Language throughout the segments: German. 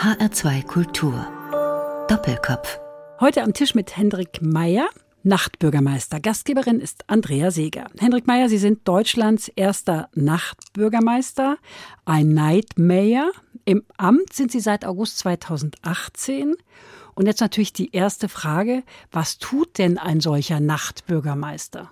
HR2 Kultur. Doppelkopf. Heute am Tisch mit Hendrik Meyer, Nachtbürgermeister. Gastgeberin ist Andrea Seeger. Hendrik Meyer, Sie sind Deutschlands erster Nachtbürgermeister, ein Night. Im Amt sind Sie seit August 2018. Und jetzt natürlich die erste Frage, was tut denn ein solcher Nachtbürgermeister?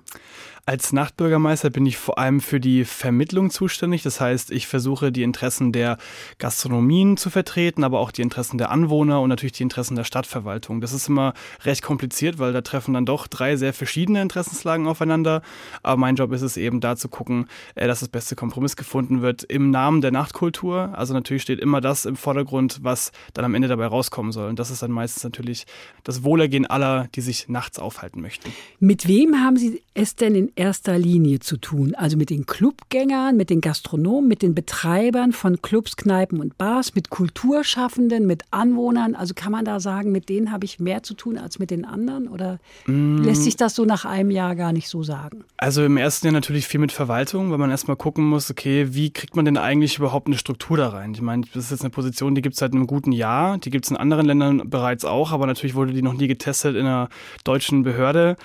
Als Nachtbürgermeister bin ich vor allem für die Vermittlung zuständig. Das heißt, ich versuche die Interessen der Gastronomien zu vertreten, aber auch die Interessen der Anwohner und natürlich die Interessen der Stadtverwaltung. Das ist immer recht kompliziert, weil da treffen dann doch drei sehr verschiedene Interessenslagen aufeinander. Aber mein Job ist es eben da zu gucken, äh, dass das beste Kompromiss gefunden wird im Namen der Nachtkultur. Also natürlich steht immer das im Vordergrund, was dann am Ende dabei rauskommen soll. Und das ist dann meistens natürlich das Wohlergehen aller, die sich nachts aufhalten möchten. Mit wem haben Sie es denn in erster Linie zu tun? Also mit den Clubgängern, mit den Gastronomen, mit den Betreibern von Clubs, Kneipen und Bars, mit Kulturschaffenden, mit Anwohnern? Also kann man da sagen, mit denen habe ich mehr zu tun als mit den anderen? Oder mm. lässt sich das so nach einem Jahr gar nicht so sagen? Also im ersten Jahr natürlich viel mit Verwaltung, weil man erstmal gucken muss, okay, wie kriegt man denn eigentlich überhaupt eine Struktur da rein? Ich meine, das ist jetzt eine Position, die gibt es seit einem guten Jahr, die gibt es in anderen Ländern bereits auch, aber natürlich wurde die noch nie getestet in einer deutschen Behörde.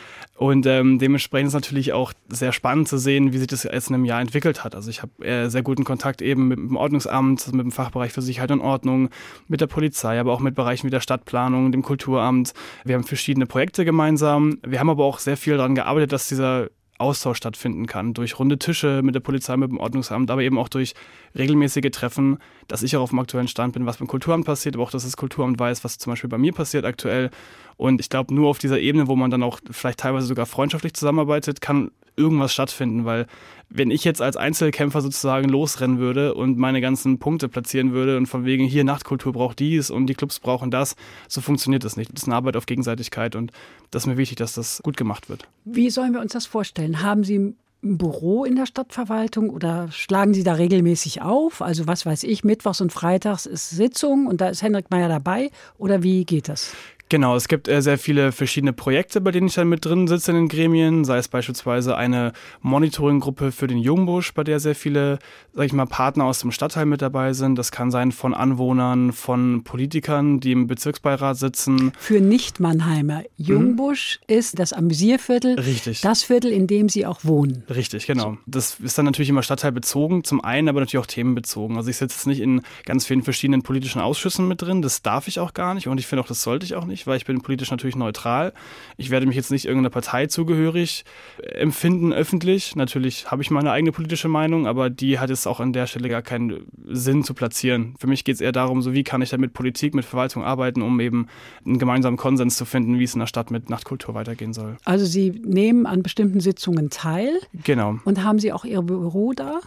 Und ähm, dementsprechend ist natürlich auch sehr spannend zu sehen, wie sich das jetzt in einem Jahr entwickelt hat. Also ich habe äh, sehr guten Kontakt eben mit dem Ordnungsamt, mit dem Fachbereich für Sicherheit und Ordnung, mit der Polizei, aber auch mit Bereichen wie der Stadtplanung, dem Kulturamt. Wir haben verschiedene Projekte gemeinsam. Wir haben aber auch sehr viel daran gearbeitet, dass dieser Austausch stattfinden kann. Durch runde Tische mit der Polizei, mit dem Ordnungsamt, aber eben auch durch regelmäßige Treffen, dass ich auch auf dem aktuellen Stand bin, was beim Kulturamt passiert, aber auch, dass das Kulturamt weiß, was zum Beispiel bei mir passiert aktuell. Und ich glaube, nur auf dieser Ebene, wo man dann auch vielleicht teilweise sogar freundschaftlich zusammenarbeitet, kann irgendwas stattfinden, weil wenn ich jetzt als Einzelkämpfer sozusagen losrennen würde und meine ganzen Punkte platzieren würde und von wegen hier Nachtkultur braucht dies und die Clubs brauchen das, so funktioniert das nicht. Das ist eine Arbeit auf Gegenseitigkeit und das ist mir wichtig, dass das gut gemacht wird. Wie sollen wir uns das vorstellen? Haben Sie ein Büro in der Stadtverwaltung oder schlagen Sie da regelmäßig auf? Also was weiß ich, Mittwochs und Freitags ist Sitzung und da ist Henrik Meyer dabei oder wie geht das? Genau, es gibt äh, sehr viele verschiedene Projekte, bei denen ich dann mit drin sitze in den Gremien, sei es beispielsweise eine Monitoringgruppe für den Jungbusch, bei der sehr viele, sag ich mal, Partner aus dem Stadtteil mit dabei sind. Das kann sein von Anwohnern, von Politikern, die im Bezirksbeirat sitzen. Für Nicht-Mannheimer, Jungbusch mhm. ist das Amüsierviertel, Richtig. das Viertel, in dem Sie auch wohnen. Richtig, genau. Das ist dann natürlich immer stadtteilbezogen, zum einen, aber natürlich auch themenbezogen. Also ich sitze jetzt nicht in ganz vielen verschiedenen politischen Ausschüssen mit drin, das darf ich auch gar nicht und ich finde auch, das sollte ich auch nicht weil ich bin politisch natürlich neutral. Ich werde mich jetzt nicht irgendeiner Partei zugehörig empfinden öffentlich. Natürlich habe ich meine eigene politische Meinung, aber die hat es auch an der Stelle gar keinen Sinn zu platzieren. Für mich geht es eher darum, so wie kann ich da mit Politik, mit Verwaltung arbeiten, um eben einen gemeinsamen Konsens zu finden, wie es in der Stadt mit Nachtkultur weitergehen soll. Also Sie nehmen an bestimmten Sitzungen teil. Genau. Und haben Sie auch Ihr Büro da?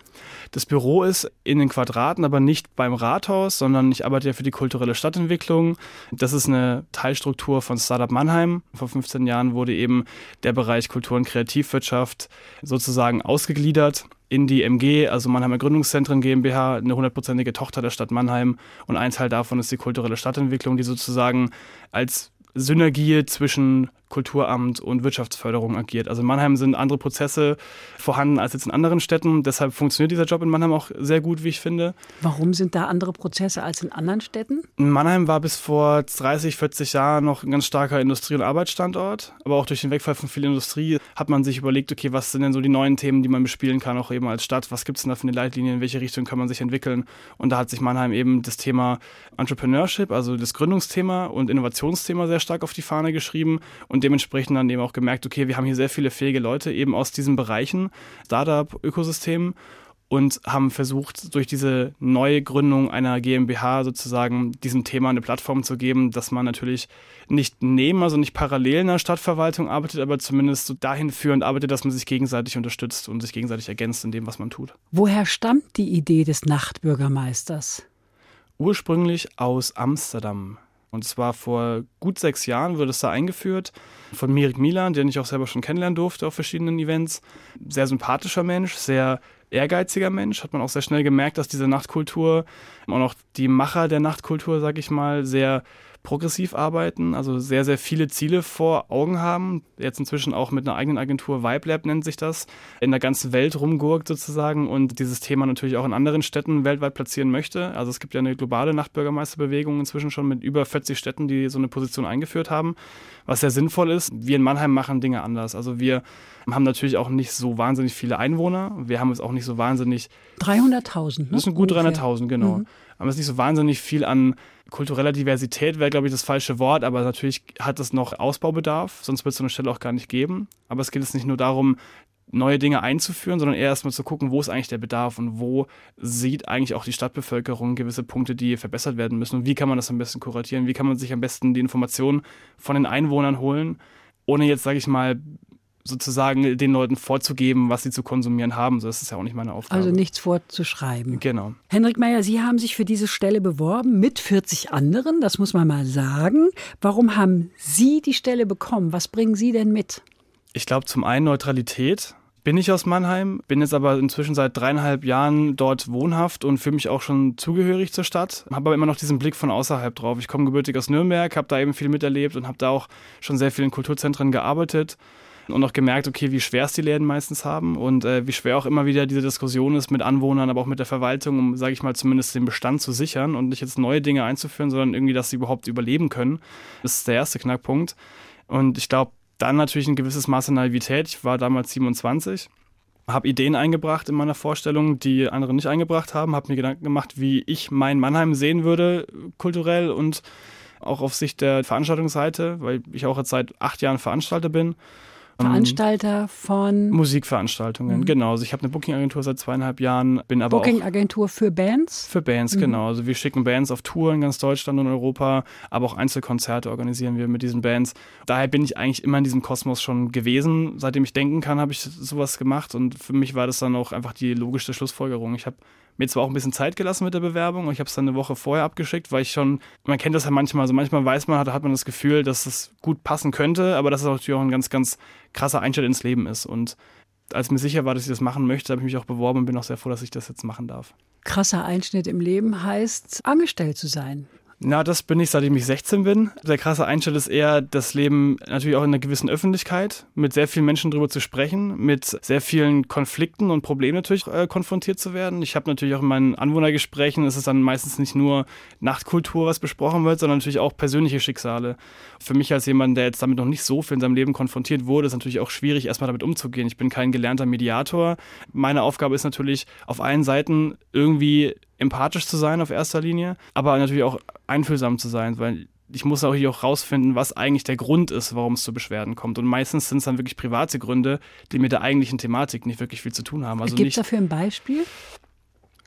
Das Büro ist in den Quadraten, aber nicht beim Rathaus, sondern ich arbeite ja für die kulturelle Stadtentwicklung. Das ist eine Teilstruktur von Startup Mannheim. Vor 15 Jahren wurde eben der Bereich Kultur- und Kreativwirtschaft sozusagen ausgegliedert in die MG, also Mannheimer Gründungszentren GmbH, eine hundertprozentige Tochter der Stadt Mannheim. Und ein Teil davon ist die kulturelle Stadtentwicklung, die sozusagen als Synergie zwischen Kulturamt und Wirtschaftsförderung agiert. Also in Mannheim sind andere Prozesse vorhanden als jetzt in anderen Städten. Deshalb funktioniert dieser Job in Mannheim auch sehr gut, wie ich finde. Warum sind da andere Prozesse als in anderen Städten? Mannheim war bis vor 30, 40 Jahren noch ein ganz starker Industrie- und Arbeitsstandort. Aber auch durch den Wegfall von viel Industrie hat man sich überlegt, okay, was sind denn so die neuen Themen, die man bespielen kann, auch eben als Stadt? Was gibt es denn da für eine Leitlinie? In welche Richtung kann man sich entwickeln? Und da hat sich Mannheim eben das Thema Entrepreneurship, also das Gründungsthema und Innovationsthema sehr stark auf die Fahne geschrieben. Und dementsprechend dann eben auch gemerkt, okay, wir haben hier sehr viele fähige Leute eben aus diesen Bereichen, Startup-Ökosystemen und haben versucht, durch diese neue Gründung einer GmbH sozusagen diesem Thema eine Plattform zu geben, dass man natürlich nicht neben, also nicht parallel in der Stadtverwaltung arbeitet, aber zumindest so dahin führend arbeitet, dass man sich gegenseitig unterstützt und sich gegenseitig ergänzt in dem, was man tut. Woher stammt die Idee des Nachtbürgermeisters? Ursprünglich aus Amsterdam. Und zwar vor gut sechs Jahren wurde es da eingeführt von Mirik Milan, den ich auch selber schon kennenlernen durfte auf verschiedenen Events. Sehr sympathischer Mensch, sehr ehrgeiziger Mensch. Hat man auch sehr schnell gemerkt, dass diese Nachtkultur und auch die Macher der Nachtkultur, sag ich mal, sehr progressiv arbeiten, also sehr, sehr viele Ziele vor Augen haben. Jetzt inzwischen auch mit einer eigenen Agentur, Vibe Lab nennt sich das, in der ganzen Welt rumgurkt sozusagen und dieses Thema natürlich auch in anderen Städten weltweit platzieren möchte. Also es gibt ja eine globale Nachtbürgermeisterbewegung inzwischen schon mit über 40 Städten, die so eine Position eingeführt haben, was sehr sinnvoll ist. Wir in Mannheim machen Dinge anders. Also wir haben natürlich auch nicht so wahnsinnig viele Einwohner. Wir haben es auch nicht so wahnsinnig. 300.000, ne? Das sind gut 300.000, genau. Mhm. Aber es ist nicht so wahnsinnig viel an kultureller Diversität wäre, glaube ich, das falsche Wort, aber natürlich hat es noch Ausbaubedarf, sonst wird es so eine Stelle auch gar nicht geben. Aber es geht jetzt nicht nur darum, neue Dinge einzuführen, sondern eher erstmal zu gucken, wo ist eigentlich der Bedarf und wo sieht eigentlich auch die Stadtbevölkerung gewisse Punkte, die verbessert werden müssen und wie kann man das am besten kuratieren, wie kann man sich am besten die Informationen von den Einwohnern holen, ohne jetzt, sage ich mal, sozusagen den Leuten vorzugeben, was sie zu konsumieren haben. das ist ja auch nicht meine Aufgabe. Also nichts vorzuschreiben. Genau. Henrik Meyer, Sie haben sich für diese Stelle beworben mit 40 anderen, das muss man mal sagen. Warum haben Sie die Stelle bekommen? Was bringen Sie denn mit? Ich glaube zum einen Neutralität. Bin ich aus Mannheim, bin jetzt aber inzwischen seit dreieinhalb Jahren dort wohnhaft und fühle mich auch schon zugehörig zur Stadt. Habe aber immer noch diesen Blick von außerhalb drauf. Ich komme gebürtig aus Nürnberg, habe da eben viel miterlebt und habe da auch schon sehr viel in Kulturzentren gearbeitet und auch gemerkt, okay, wie schwer es die Läden meistens haben und äh, wie schwer auch immer wieder diese Diskussion ist mit Anwohnern, aber auch mit der Verwaltung, um, sage ich mal, zumindest den Bestand zu sichern und nicht jetzt neue Dinge einzuführen, sondern irgendwie, dass sie überhaupt überleben können. Das ist der erste Knackpunkt. Und ich glaube, dann natürlich ein gewisses Maß an Naivität. Ich war damals 27 habe Ideen eingebracht in meiner Vorstellung, die andere nicht eingebracht haben, habe mir Gedanken gemacht, wie ich mein Mannheim sehen würde, kulturell und auch auf Sicht der Veranstaltungsseite, weil ich auch jetzt seit acht Jahren Veranstalter bin Veranstalter von Musikveranstaltungen, mhm. genau. Also ich habe eine Booking-Agentur seit zweieinhalb Jahren, bin aber Booking-Agentur für Bands? Für Bands, mhm. genau. Also wir schicken Bands auf Tour in ganz Deutschland und Europa, aber auch Einzelkonzerte organisieren wir mit diesen Bands. Daher bin ich eigentlich immer in diesem Kosmos schon gewesen. Seitdem ich denken kann, habe ich sowas gemacht und für mich war das dann auch einfach die logischste Schlussfolgerung. Ich habe mir zwar auch ein bisschen Zeit gelassen mit der Bewerbung und ich habe es dann eine Woche vorher abgeschickt, weil ich schon, man kennt das ja manchmal, also manchmal weiß man, hat, hat man das Gefühl, dass es gut passen könnte, aber dass es natürlich auch ein ganz, ganz krasser Einstieg ins Leben ist. Und als mir sicher war, dass ich das machen möchte, habe ich mich auch beworben und bin auch sehr froh, dass ich das jetzt machen darf. Krasser Einschnitt im Leben heißt, angestellt zu sein. Na, das bin ich, seitdem ich 16 bin. Der krasse Einschnitt ist eher das Leben natürlich auch in einer gewissen Öffentlichkeit, mit sehr vielen Menschen drüber zu sprechen, mit sehr vielen Konflikten und Problemen natürlich äh, konfrontiert zu werden. Ich habe natürlich auch in meinen Anwohnergesprächen, ist es dann meistens nicht nur Nachtkultur, was besprochen wird, sondern natürlich auch persönliche Schicksale. Für mich als jemand, der jetzt damit noch nicht so viel in seinem Leben konfrontiert wurde, ist natürlich auch schwierig, erstmal damit umzugehen. Ich bin kein gelernter Mediator. Meine Aufgabe ist natürlich auf allen Seiten irgendwie empathisch zu sein auf erster Linie, aber natürlich auch einfühlsam zu sein, weil ich muss auch hier auch rausfinden, was eigentlich der Grund ist, warum es zu Beschwerden kommt. Und meistens sind es dann wirklich private Gründe, die mit der eigentlichen Thematik nicht wirklich viel zu tun haben. Also Gibt es dafür ein Beispiel?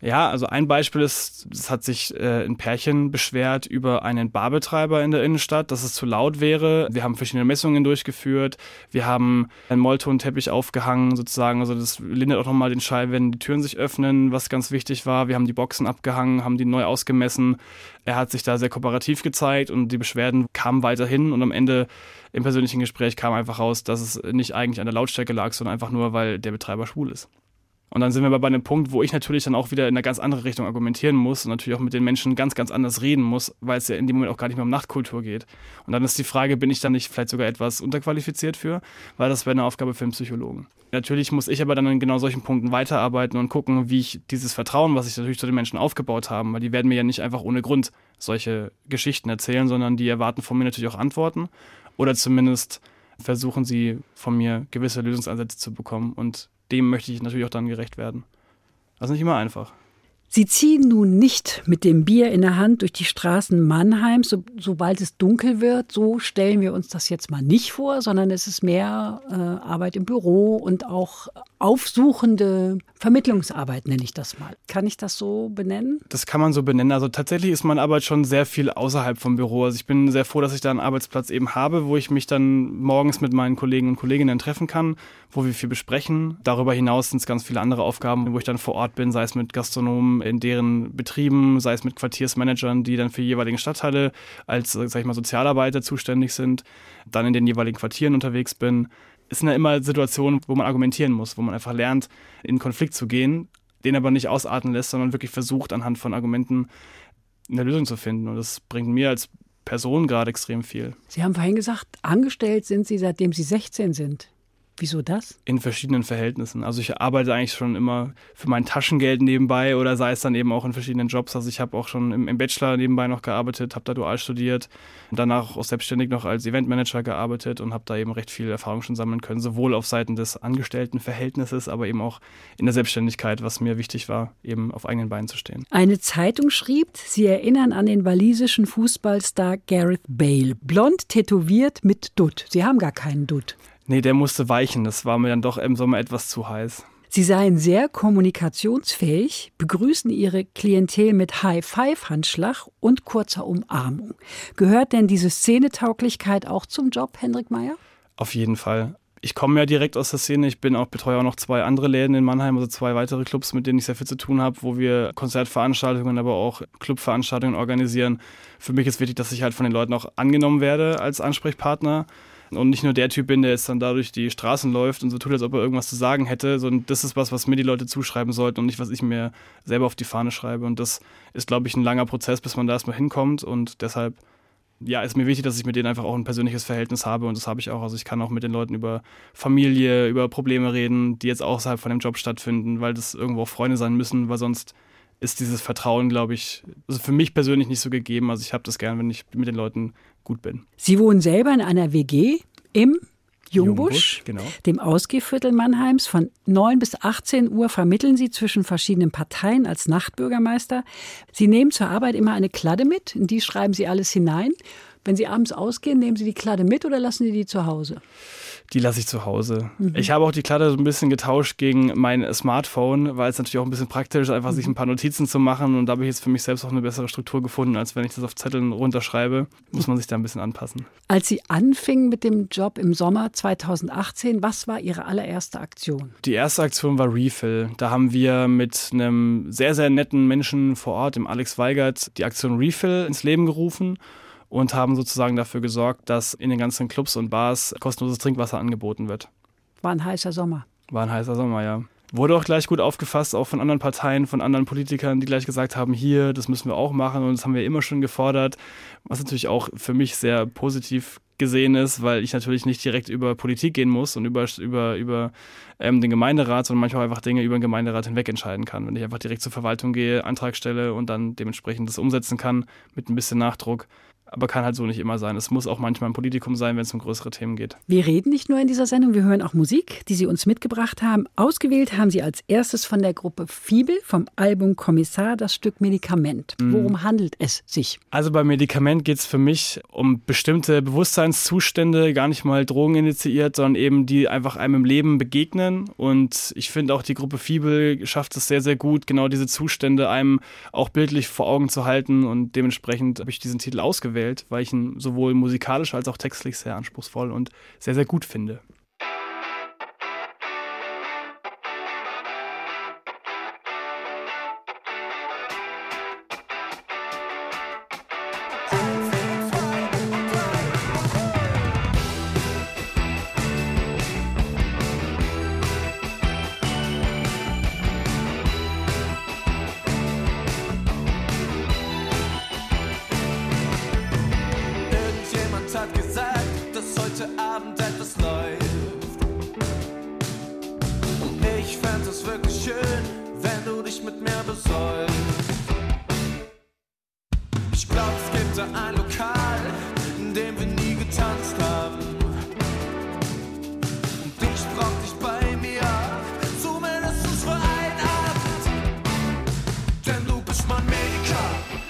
Ja, also ein Beispiel ist, es hat sich äh, ein Pärchen beschwert über einen Barbetreiber in der Innenstadt, dass es zu laut wäre. Wir haben verschiedene Messungen durchgeführt. Wir haben einen Molltonteppich aufgehangen, sozusagen. Also das lindert auch nochmal den Schall, wenn die Türen sich öffnen, was ganz wichtig war. Wir haben die Boxen abgehangen, haben die neu ausgemessen. Er hat sich da sehr kooperativ gezeigt und die Beschwerden kamen weiterhin und am Ende im persönlichen Gespräch kam einfach raus, dass es nicht eigentlich an der Lautstärke lag, sondern einfach nur, weil der Betreiber schwul ist. Und dann sind wir aber bei einem Punkt, wo ich natürlich dann auch wieder in eine ganz andere Richtung argumentieren muss und natürlich auch mit den Menschen ganz, ganz anders reden muss, weil es ja in dem Moment auch gar nicht mehr um Nachtkultur geht. Und dann ist die Frage, bin ich da nicht vielleicht sogar etwas unterqualifiziert für? Weil das wäre eine Aufgabe für einen Psychologen. Natürlich muss ich aber dann in genau solchen Punkten weiterarbeiten und gucken, wie ich dieses Vertrauen, was ich natürlich zu den Menschen aufgebaut habe, weil die werden mir ja nicht einfach ohne Grund solche Geschichten erzählen, sondern die erwarten von mir natürlich auch Antworten oder zumindest versuchen sie von mir gewisse Lösungsansätze zu bekommen und dem möchte ich natürlich auch dann gerecht werden. Das ist nicht immer einfach. Sie ziehen nun nicht mit dem Bier in der Hand durch die Straßen Mannheims, so, sobald es dunkel wird. So stellen wir uns das jetzt mal nicht vor, sondern es ist mehr äh, Arbeit im Büro und auch aufsuchende Vermittlungsarbeit, nenne ich das mal. Kann ich das so benennen? Das kann man so benennen. Also tatsächlich ist meine Arbeit schon sehr viel außerhalb vom Büro. Also ich bin sehr froh, dass ich da einen Arbeitsplatz eben habe, wo ich mich dann morgens mit meinen Kollegen und Kolleginnen treffen kann, wo wir viel besprechen. Darüber hinaus sind es ganz viele andere Aufgaben, wo ich dann vor Ort bin, sei es mit Gastronomen in deren Betrieben, sei es mit Quartiersmanagern, die dann für die jeweiligen Stadtteile als, sag ich mal, Sozialarbeiter zuständig sind, dann in den jeweiligen Quartieren unterwegs bin es sind ja immer Situationen, wo man argumentieren muss, wo man einfach lernt, in Konflikt zu gehen, den aber nicht ausarten lässt, sondern wirklich versucht, anhand von Argumenten eine Lösung zu finden. Und das bringt mir als Person gerade extrem viel. Sie haben vorhin gesagt, angestellt sind Sie, seitdem Sie 16 sind. Wieso das? In verschiedenen Verhältnissen. Also ich arbeite eigentlich schon immer für mein Taschengeld nebenbei oder sei es dann eben auch in verschiedenen Jobs. Also ich habe auch schon im, im, Bachelor nebenbei noch gearbeitet, habe da dual studiert, danach auch selbstständig noch als Eventmanager gearbeitet und habe da eben recht viel Erfahrung schon sammeln können, sowohl auf Seiten des Angestelltenverhältnisses, aber eben auch in der Selbstständigkeit, was mir wichtig war, eben auf eigenen Beinen zu stehen. Eine Zeitung schrieb, Sie erinnern an den walisischen Fußballstar Gareth Bale, blond tätowiert mit Dutt. Sie haben gar keinen Dutt. Nee, der musste weichen. Das war mir dann doch im Sommer etwas zu heiß. Sie seien sehr kommunikationsfähig, begrüßen ihre Klientel mit High-Five-Handschlag und kurzer Umarmung. Gehört denn diese Szenetauglichkeit auch zum Job, Hendrik Meyer? Auf jeden Fall. Ich komme ja direkt aus der Szene. Ich bin auch betreue auch noch zwei andere Läden in Mannheim, also zwei weitere Clubs, mit denen ich sehr viel zu tun habe, wo wir Konzertveranstaltungen, aber auch Clubveranstaltungen organisieren. Für mich ist wichtig, dass ich halt von den Leuten auch angenommen werde als Ansprechpartner und nicht nur der Typ bin, der jetzt dann dadurch die Straßen läuft und so tut, als ob er irgendwas zu sagen hätte, sondern das ist was, was mir die Leute zuschreiben sollten und nicht, was ich mir selber auf die Fahne schreibe. Und das ist, glaube ich, ein langer Prozess, bis man da erstmal hinkommt und deshalb ja, ist mir wichtig, dass ich mit denen einfach auch ein persönliches Verhältnis habe und das habe ich auch. Also ich kann auch mit den Leuten über Familie, über Probleme reden, die jetzt außerhalb von dem Job stattfinden, weil das irgendwo auch Freunde sein müssen, weil sonst ist dieses Vertrauen, glaube ich, also für mich persönlich nicht so gegeben. Also ich habe das gern, wenn ich mit den Leuten gut bin. Sie wohnen selber in einer WG im Jungbusch, Jungbusch genau. dem Ausgehviertel Mannheims. Von 9 bis 18 Uhr vermitteln Sie zwischen verschiedenen Parteien als Nachtbürgermeister. Sie nehmen zur Arbeit immer eine Kladde mit, in die schreiben Sie alles hinein. Wenn Sie abends ausgehen, nehmen Sie die Kladde mit oder lassen Sie die zu Hause? Die lasse ich zu Hause. Mhm. Ich habe auch die Kladde so ein bisschen getauscht gegen mein Smartphone, weil es natürlich auch ein bisschen praktisch ist, einfach mhm. sich ein paar Notizen zu machen. Und da habe ich jetzt für mich selbst auch eine bessere Struktur gefunden, als wenn ich das auf Zetteln runterschreibe. Muss man sich da ein bisschen anpassen. Als Sie anfingen mit dem Job im Sommer 2018, was war Ihre allererste Aktion? Die erste Aktion war Refill. Da haben wir mit einem sehr, sehr netten Menschen vor Ort, dem Alex Weigert, die Aktion Refill ins Leben gerufen und haben sozusagen dafür gesorgt, dass in den ganzen Clubs und Bars kostenloses Trinkwasser angeboten wird. War ein heißer Sommer. War ein heißer Sommer, ja. Wurde auch gleich gut aufgefasst, auch von anderen Parteien, von anderen Politikern, die gleich gesagt haben, hier, das müssen wir auch machen und das haben wir immer schon gefordert, was natürlich auch für mich sehr positiv gesehen ist, weil ich natürlich nicht direkt über Politik gehen muss und über, über, über ähm, den Gemeinderat, sondern manchmal einfach Dinge über den Gemeinderat hinweg entscheiden kann. Wenn ich einfach direkt zur Verwaltung gehe, Antrag stelle und dann dementsprechend das umsetzen kann mit ein bisschen Nachdruck, aber kann halt so nicht immer sein. Es muss auch manchmal ein Politikum sein, wenn es um größere Themen geht. Wir reden nicht nur in dieser Sendung, wir hören auch Musik, die Sie uns mitgebracht haben. Ausgewählt haben Sie als erstes von der Gruppe Fiebel vom Album Kommissar das Stück Medikament. Mhm. Worum handelt es sich? Also bei Medikament geht es für mich um bestimmte Bewusstseinszustände, gar nicht mal Drogen initiiert, sondern eben die einfach einem im Leben begegnen. Und ich finde auch die Gruppe Fiebel schafft es sehr, sehr gut, genau diese Zustände einem auch bildlich vor Augen zu halten. Und dementsprechend habe ich diesen Titel ausgewählt gewählt, weil ich ihn sowohl musikalisch als auch textlich sehr anspruchsvoll und sehr, sehr gut finde. my makeup.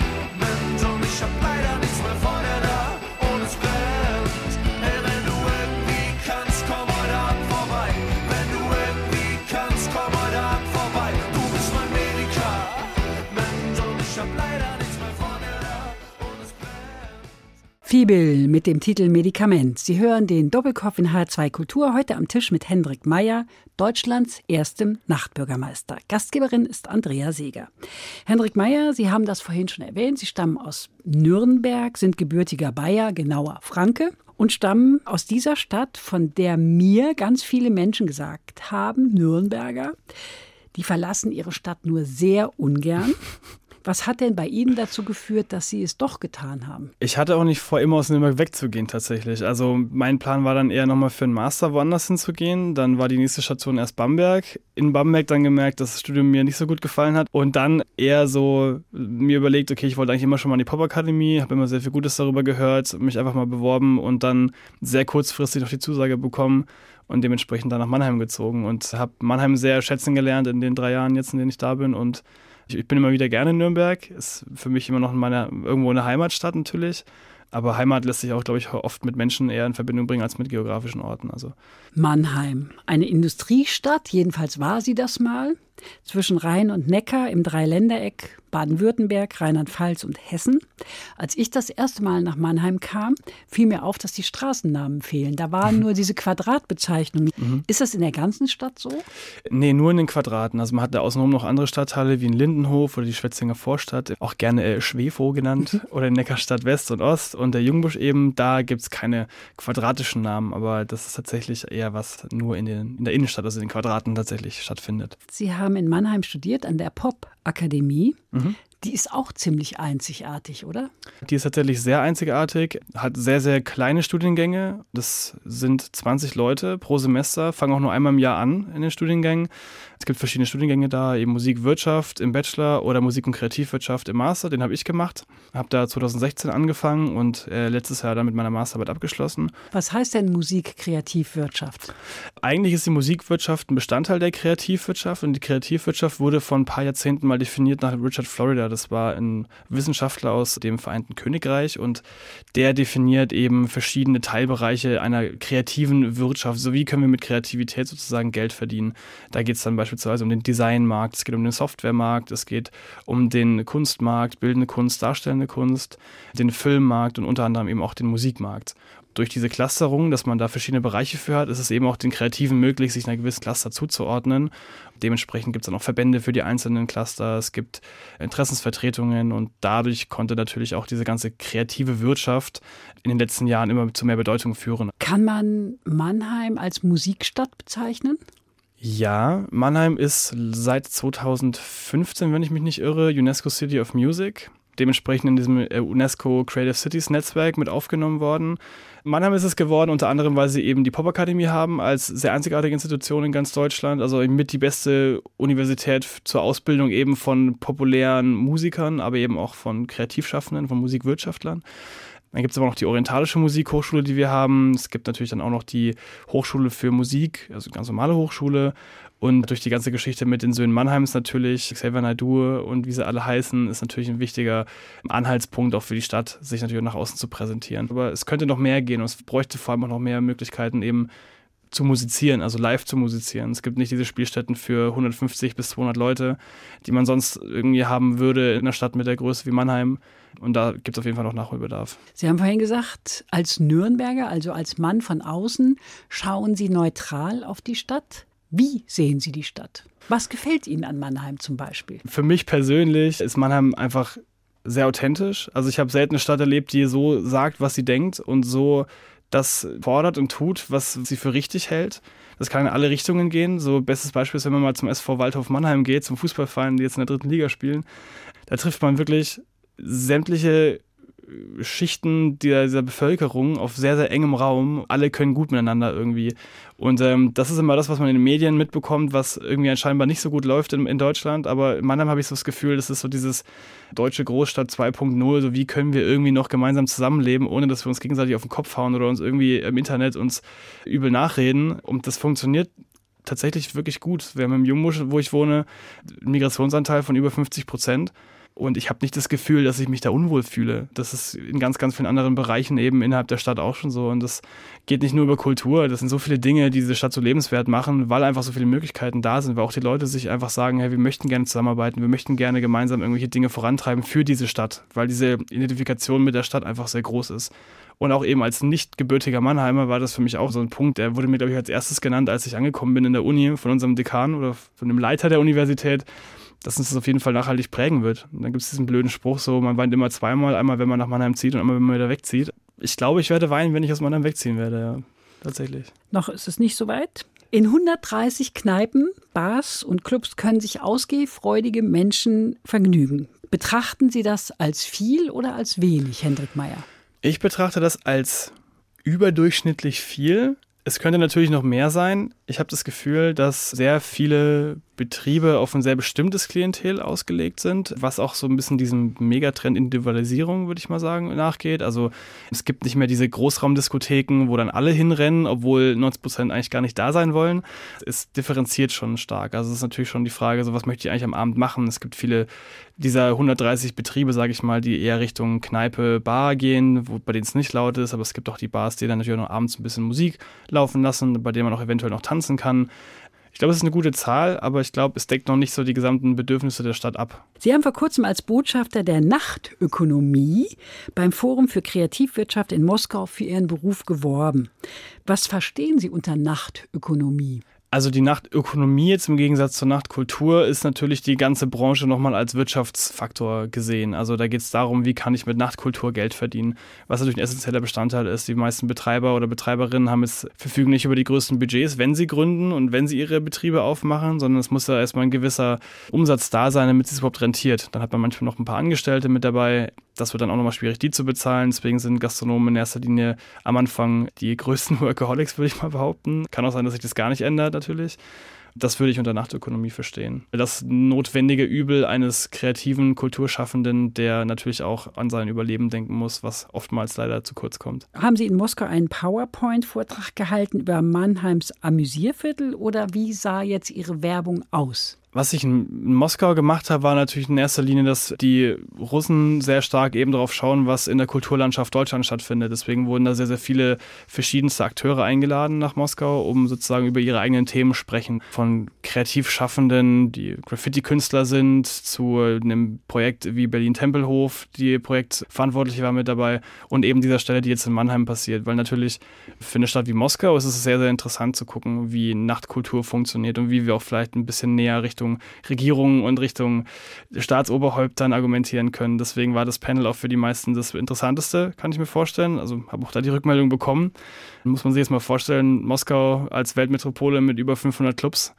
Fibel mit dem Titel Medikament. Sie hören den Doppelkopf in H2 Kultur heute am Tisch mit Hendrik Meyer, Deutschlands erstem Nachtbürgermeister. Gastgeberin ist Andrea Seeger. Hendrik Meyer, Sie haben das vorhin schon erwähnt, Sie stammen aus Nürnberg, sind gebürtiger Bayer, genauer Franke und stammen aus dieser Stadt, von der mir ganz viele Menschen gesagt haben, Nürnberger, die verlassen ihre Stadt nur sehr ungern Was hat denn bei Ihnen dazu geführt, dass Sie es doch getan haben? Ich hatte auch nicht vor, immer aus Nürnberg wegzugehen tatsächlich. Also mein Plan war dann eher nochmal für einen Master woanders hinzugehen. Dann war die nächste Station erst Bamberg. In Bamberg dann gemerkt, dass das Studium mir nicht so gut gefallen hat. Und dann eher so mir überlegt, okay, ich wollte eigentlich immer schon mal an die Popakademie, habe immer sehr viel Gutes darüber gehört, mich einfach mal beworben und dann sehr kurzfristig noch die Zusage bekommen und dementsprechend dann nach Mannheim gezogen und habe Mannheim sehr schätzen gelernt in den drei Jahren jetzt, in denen ich da bin und ich, ich bin immer wieder gerne in Nürnberg, ist für mich immer noch in meiner, irgendwo eine Heimatstadt natürlich. Aber Heimat lässt sich auch, glaube ich, oft mit Menschen eher in Verbindung bringen als mit geografischen Orten. Also. Mannheim, eine Industriestadt, jedenfalls war sie das mal zwischen Rhein und Neckar im Dreiländereck Baden-Württemberg, Rheinland-Pfalz und Hessen. Als ich das erste Mal nach Mannheim kam, fiel mir auf, dass die Straßennamen fehlen. Da waren mhm. nur diese Quadratbezeichnungen. Mhm. Ist das in der ganzen Stadt so? Nee, nur in den Quadraten. Also man hat da außenrum noch andere Stadtteile wie in Lindenhof oder die Schwetzinger Vorstadt, auch gerne äh, Schwefo genannt, oder in Neckarstadt West und Ost und der Jungbusch eben. Da gibt es keine quadratischen Namen, aber das ist tatsächlich eher was nur in, den, in der Innenstadt, also in den Quadraten tatsächlich stattfindet. Sie haben in Mannheim studiert an der Pop-Akademie. Mhm. Die ist auch ziemlich einzigartig, oder? Die ist tatsächlich sehr einzigartig, hat sehr, sehr kleine Studiengänge. Das sind 20 Leute pro Semester, fangen auch nur einmal im Jahr an in den Studiengängen. Es gibt verschiedene Studiengänge da, eben Musikwirtschaft im Bachelor oder Musik- und Kreativwirtschaft im Master. Den habe ich gemacht. Habe da 2016 angefangen und äh, letztes Jahr dann mit meiner Masterarbeit abgeschlossen. Was heißt denn Musik-Kreativwirtschaft? Eigentlich ist die Musikwirtschaft ein Bestandteil der Kreativwirtschaft und die Kreativwirtschaft wurde vor ein paar Jahrzehnten mal definiert nach Richard Florida. Das war ein Wissenschaftler aus dem Vereinten Königreich und der definiert eben verschiedene Teilbereiche einer kreativen Wirtschaft. So wie können wir mit Kreativität sozusagen Geld verdienen. Da geht es dann beispielsweise beispielsweise um den Designmarkt, es geht um den Softwaremarkt, es geht um den Kunstmarkt, bildende Kunst, darstellende Kunst, den Filmmarkt und unter anderem eben auch den Musikmarkt. Durch diese Clusterung, dass man da verschiedene Bereiche für hat, ist es eben auch den Kreativen möglich, sich einer gewissen Cluster zuzuordnen. Dementsprechend gibt es dann auch Verbände für die einzelnen Cluster, es gibt Interessensvertretungen und dadurch konnte natürlich auch diese ganze kreative Wirtschaft in den letzten Jahren immer zu mehr Bedeutung führen. Kann man Mannheim als Musikstadt bezeichnen? Ja, Mannheim ist seit 2015, wenn ich mich nicht irre, UNESCO City of Music. Dementsprechend in diesem äh, UNESCO Creative Cities Netzwerk mit aufgenommen worden. Mannheim ist es geworden, unter anderem, weil sie eben die Popakademie haben, als sehr einzigartige Institution in ganz Deutschland. Also mit die beste Universität zur Ausbildung eben von populären Musikern, aber eben auch von Kreativschaffenden, von Musikwirtschaftlern. Dann gibt es aber noch die Orientalische Musikhochschule, die wir haben. Es gibt natürlich dann auch noch die Hochschule für Musik, also ganz normale Hochschule. Und durch die ganze Geschichte mit den Söhnen Mannheims natürlich, Xavier Naidoo und wie sie alle heißen, ist natürlich ein wichtiger Anhaltspunkt auch für die Stadt, sich natürlich nach außen zu präsentieren. Aber es könnte noch mehr gehen und es bräuchte vor allem auch noch mehr Möglichkeiten eben zu musizieren, also live zu musizieren. Es gibt nicht diese Spielstätten für 150 bis 200 Leute, die man sonst irgendwie haben würde in einer Stadt mit der Größe wie Mannheim. Und da gibt es auf jeden Fall noch Nachholbedarf. Sie haben vorhin gesagt, als Nürnberger, also als Mann von außen, schauen Sie neutral auf die Stadt. Wie sehen Sie die Stadt? Was gefällt Ihnen an Mannheim zum Beispiel? Für mich persönlich ist Mannheim einfach sehr authentisch. Also ich habe selten eine Stadt erlebt, die so sagt, was sie denkt und so das fordert und tut, was sie für richtig hält. Das kann in alle Richtungen gehen. So bestes Beispiel ist, wenn man mal zum SV Waldhof Mannheim geht, zum Fußballverein, die jetzt in der dritten Liga spielen. Da trifft man wirklich sämtliche Schichten dieser, dieser, Bevölkerung auf sehr, sehr engem Raum. Alle können gut miteinander irgendwie. Und ähm, das ist immer das, was man in den Medien mitbekommt, was irgendwie scheinbar nicht so gut läuft in, in Deutschland. Aber in Mannheim habe ich so das Gefühl, das ist so dieses deutsche Großstadt 2.0. So wie können wir irgendwie noch gemeinsam zusammenleben, ohne dass wir uns gegenseitig auf den Kopf hauen oder uns irgendwie im Internet uns übel nachreden. Und das funktioniert tatsächlich wirklich gut. Wir haben im Jungbusch, wo ich wohne, einen Migrationsanteil von über 50 Prozent. Und ich habe nicht das Gefühl, dass ich mich da unwohl fühle. Das ist in ganz, ganz vielen anderen Bereichen eben innerhalb der Stadt auch schon so. Und das geht nicht nur über Kultur. Das sind so viele Dinge, die diese Stadt so lebenswert machen, weil einfach so viele Möglichkeiten da sind, weil auch die Leute sich einfach sagen, hey, wir möchten gerne zusammenarbeiten, wir möchten gerne gemeinsam irgendwelche Dinge vorantreiben für diese Stadt, weil diese Identifikation mit der Stadt einfach sehr groß ist. Und auch eben als nicht gebürtiger Mannheimer war das für mich auch so ein Punkt, der wurde mir, glaube ich, als erstes genannt, als ich angekommen bin in der Uni von unserem Dekan oder von dem Leiter der Universität dass uns das auf jeden Fall nachhaltig prägen wird. Und dann gibt es diesen blöden Spruch so, man weint immer zweimal, einmal wenn man nach Mannheim zieht und einmal wenn man wieder wegzieht. Ich glaube, ich werde weinen, wenn ich aus Mannheim wegziehen werde, ja. Tatsächlich. Noch ist es nicht so weit. In 130 Kneipen, Bars und Clubs können sich ausgehfreudige Menschen vergnügen. Betrachten Sie das als viel oder als wenig, Hendrik Meyer? Ich betrachte das als überdurchschnittlich viel. Es könnte natürlich noch mehr sein. Ich habe das Gefühl, dass sehr viele Betriebe auf ein sehr bestimmtes Klientel ausgelegt sind, was auch so ein bisschen diesem Megatrend Individualisierung, würde ich mal sagen, nachgeht. Also es gibt nicht mehr diese Großraumdiskotheken, wo dann alle hinrennen, obwohl 90 Prozent eigentlich gar nicht da sein wollen. Es differenziert schon stark. Also es ist natürlich schon die Frage, so was möchte ich eigentlich am Abend machen? Es gibt viele dieser 130 Betriebe, sage ich mal, die eher Richtung Kneipe, Bar gehen, wo, bei denen es nicht laut ist, aber es gibt auch die Bars, die dann natürlich auch noch abends ein bisschen Musik laufen lassen, bei denen man auch eventuell noch tanzen kann. Ich glaube, es ist eine gute Zahl, aber ich glaube, es deckt noch nicht so die gesamten Bedürfnisse der Stadt ab. Sie haben vor kurzem als Botschafter der Nachtökonomie beim Forum für Kreativwirtschaft in Moskau für Ihren Beruf geworben. Was verstehen Sie unter Nachtökonomie? Also die Nachtökonomie jetzt im Gegensatz zur Nachtkultur ist natürlich die ganze Branche nochmal als Wirtschaftsfaktor gesehen. Also da geht es darum, wie kann ich mit Nachtkultur Geld verdienen, was natürlich ein essentieller Bestandteil ist. Die meisten Betreiber oder Betreiberinnen haben jetzt verfügen nicht über die größten Budgets, wenn sie gründen und wenn sie ihre Betriebe aufmachen, sondern es muss ja erstmal ein gewisser Umsatz da sein, damit es überhaupt rentiert. Dann hat man manchmal noch ein paar Angestellte mit dabei. Das wird dann auch nochmal schwierig, die zu bezahlen. Deswegen sind Gastronomen in erster Linie am Anfang die größten Workaholics, würde ich mal behaupten. Kann auch sein, dass sich das gar nicht ändert natürlich. Das würde ich unter Nachtökonomie verstehen. Das notwendige Übel eines kreativen Kulturschaffenden, der natürlich auch an sein Überleben denken muss, was oftmals leider zu kurz kommt. Haben Sie in Moskau einen PowerPoint-Vortrag gehalten über Mannheims Amüsierviertel oder wie sah jetzt Ihre Werbung aus? Was ich in Moskau gemacht habe, war natürlich in erster Linie, dass die Russen sehr stark eben darauf schauen, was in der Kulturlandschaft Deutschland stattfindet. Deswegen wurden da sehr, sehr viele verschiedenste Akteure eingeladen nach Moskau, um sozusagen über ihre eigenen Themen sprechen. Von Kreativschaffenden, die Graffiti-Künstler sind, zu einem Projekt wie Berlin Tempelhof, die Projektverantwortliche war mit dabei und eben dieser Stelle, die jetzt in Mannheim passiert. Weil natürlich für eine Stadt wie Moskau ist es sehr, sehr interessant zu gucken, wie Nachtkultur funktioniert und wie wir auch vielleicht ein bisschen näher Richtung Richtung Regierungen und Richtung Staatsoberhäuptern argumentieren können. Deswegen war das Panel auch für die meisten das Interessanteste, kann ich mir vorstellen. Also habe auch da die Rückmeldung bekommen. Muss man sich jetzt mal vorstellen, Moskau als Weltmetropole mit über 500 Clubs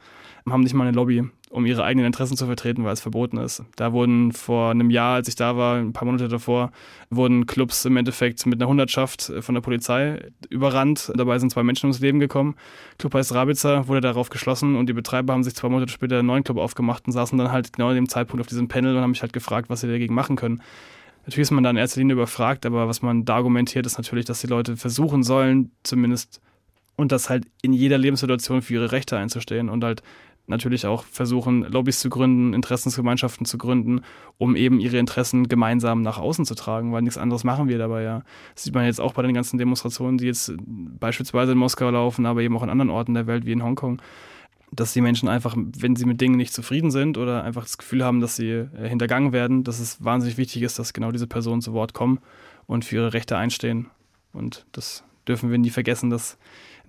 haben nicht mal eine Lobby um ihre eigenen Interessen zu vertreten, weil es verboten ist. Da wurden vor einem Jahr, als ich da war, ein paar Monate davor, wurden Clubs im Endeffekt mit einer Hundertschaft von der Polizei überrannt. Dabei sind zwei Menschen ums Leben gekommen. Club heißt Rabica, wurde darauf geschlossen und die Betreiber haben sich zwei Monate später einen neuen Club aufgemacht und saßen dann halt genau in dem Zeitpunkt auf diesem Panel und haben mich halt gefragt, was sie dagegen machen können. Natürlich ist man da in erster Linie überfragt, aber was man da argumentiert, ist natürlich, dass die Leute versuchen sollen, zumindest und das halt in jeder Lebenssituation für ihre Rechte einzustehen und halt natürlich auch versuchen, Lobbys zu gründen, Interessensgemeinschaften zu gründen, um eben ihre Interessen gemeinsam nach außen zu tragen, weil nichts anderes machen wir dabei ja. Das sieht man jetzt auch bei den ganzen Demonstrationen, die jetzt beispielsweise in Moskau laufen, aber eben auch in anderen Orten der Welt wie in Hongkong dass die Menschen einfach, wenn sie mit Dingen nicht zufrieden sind oder einfach das Gefühl haben, dass sie äh, hintergangen werden, dass es wahnsinnig wichtig ist, dass genau diese Personen zu Wort kommen und für ihre Rechte einstehen. Und das dürfen wir nie vergessen, dass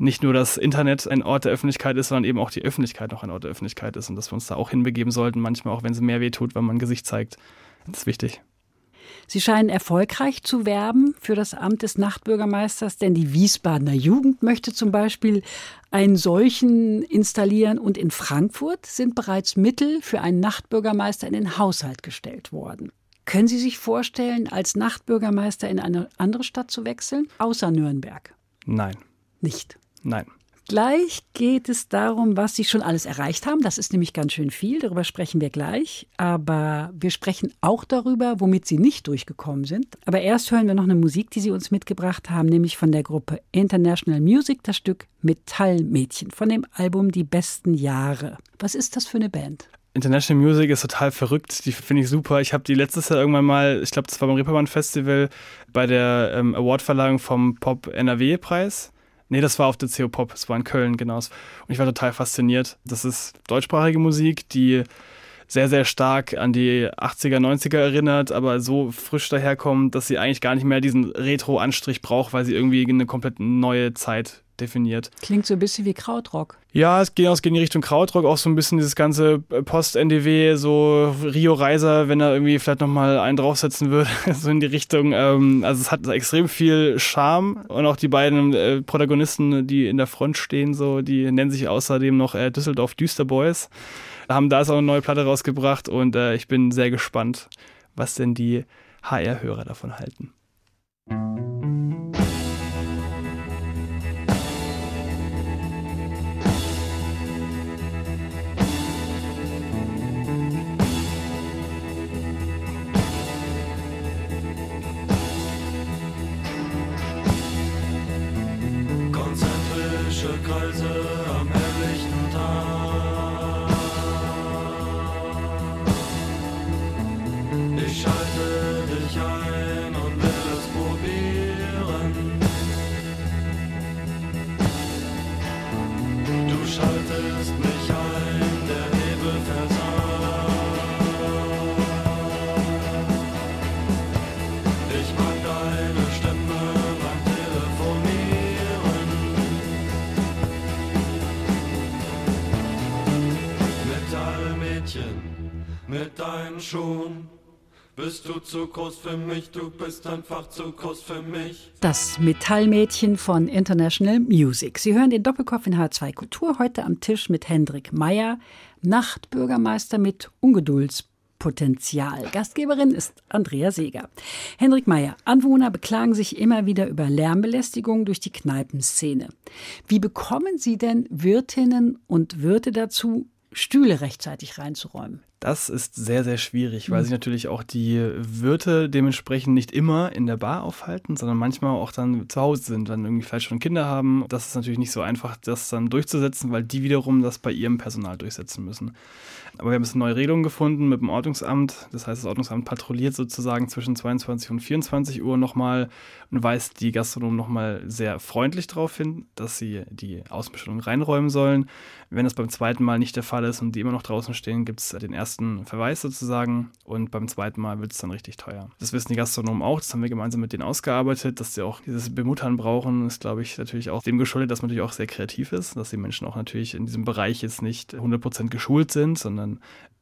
nicht nur das Internet ein Ort der Öffentlichkeit ist, sondern eben auch die Öffentlichkeit noch ein Ort der Öffentlichkeit ist und dass wir uns da auch hinbegeben sollten, manchmal auch wenn es mehr weh tut, weil man Gesicht zeigt. Das ist wichtig. Sie scheinen erfolgreich zu werben für das Amt des Nachtbürgermeisters, denn die Wiesbadener Jugend möchte zum Beispiel einen solchen installieren und in Frankfurt sind bereits Mittel für einen Nachtbürgermeister in den Haushalt gestellt worden. Können Sie sich vorstellen, als Nachtbürgermeister in eine andere Stadt zu wechseln, außer Nürnberg? Nein. Nicht. Nein. Gleich geht es darum, was Sie schon alles erreicht haben. Das ist nämlich ganz schön viel. Darüber sprechen wir gleich. Aber wir sprechen auch darüber, womit Sie nicht durchgekommen sind. Aber erst hören wir noch eine Musik, die Sie uns mitgebracht haben, nämlich von der Gruppe International Music, das Stück Metallmädchen von dem Album Die besten Jahre. Was ist das für eine Band? International Music ist total verrückt, die finde ich super. Ich habe die letztes Jahr irgendwann mal, ich glaube, das war beim Reeperbahn Festival bei der ähm, Awardverleihung vom Pop NRW Preis Nee, das war auf der CO Pop, es war in Köln, genau. Und ich war total fasziniert. Das ist deutschsprachige Musik, die sehr, sehr stark an die 80er, 90er erinnert, aber so frisch daherkommt, dass sie eigentlich gar nicht mehr diesen Retro-Anstrich braucht, weil sie irgendwie eine komplett neue Zeit definiert. Klingt so ein bisschen wie Krautrock. Ja, es geht, es geht in die Richtung Krautrock, auch so ein bisschen dieses ganze äh, Post-NDW, so Rio Reiser, wenn er irgendwie vielleicht nochmal einen draufsetzen würde, so in die Richtung. Ähm, also es hat extrem viel Charme und auch die beiden äh, Protagonisten, die in der Front stehen, so, die nennen sich außerdem noch äh, Düsseldorf Düster Boys, haben da auch eine neue Platte rausgebracht und äh, ich bin sehr gespannt was denn die HR-Hörer davon halten. circles schon. Bist du zu groß für mich, du bist einfach zu groß für mich. Das Metallmädchen von International Music. Sie hören den Doppelkopf in H2 Kultur heute am Tisch mit Hendrik Meyer, Nachtbürgermeister mit Ungeduldspotenzial. Gastgeberin ist Andrea Seeger. Hendrik Meyer, Anwohner beklagen sich immer wieder über Lärmbelästigung durch die Kneipenszene. Wie bekommen Sie denn Wirtinnen und Wirte dazu, Stühle rechtzeitig reinzuräumen? Das ist sehr, sehr schwierig, weil mhm. sich natürlich auch die Wirte dementsprechend nicht immer in der Bar aufhalten, sondern manchmal auch dann zu Hause sind, dann irgendwie vielleicht schon Kinder haben. Das ist natürlich nicht so einfach, das dann durchzusetzen, weil die wiederum das bei ihrem Personal durchsetzen müssen. Aber wir haben jetzt eine neue Regelung gefunden mit dem Ordnungsamt. Das heißt, das Ordnungsamt patrouilliert sozusagen zwischen 22 und 24 Uhr nochmal und weist die Gastronomen nochmal sehr freundlich darauf hin, dass sie die Außenbestellung reinräumen sollen. Wenn das beim zweiten Mal nicht der Fall ist und die immer noch draußen stehen, gibt es den ersten Verweis sozusagen und beim zweiten Mal wird es dann richtig teuer. Das wissen die Gastronomen auch, das haben wir gemeinsam mit denen ausgearbeitet, dass sie auch dieses Bemuttern brauchen, ist glaube ich natürlich auch dem geschuldet, dass man natürlich auch sehr kreativ ist, dass die Menschen auch natürlich in diesem Bereich jetzt nicht 100% geschult sind, sondern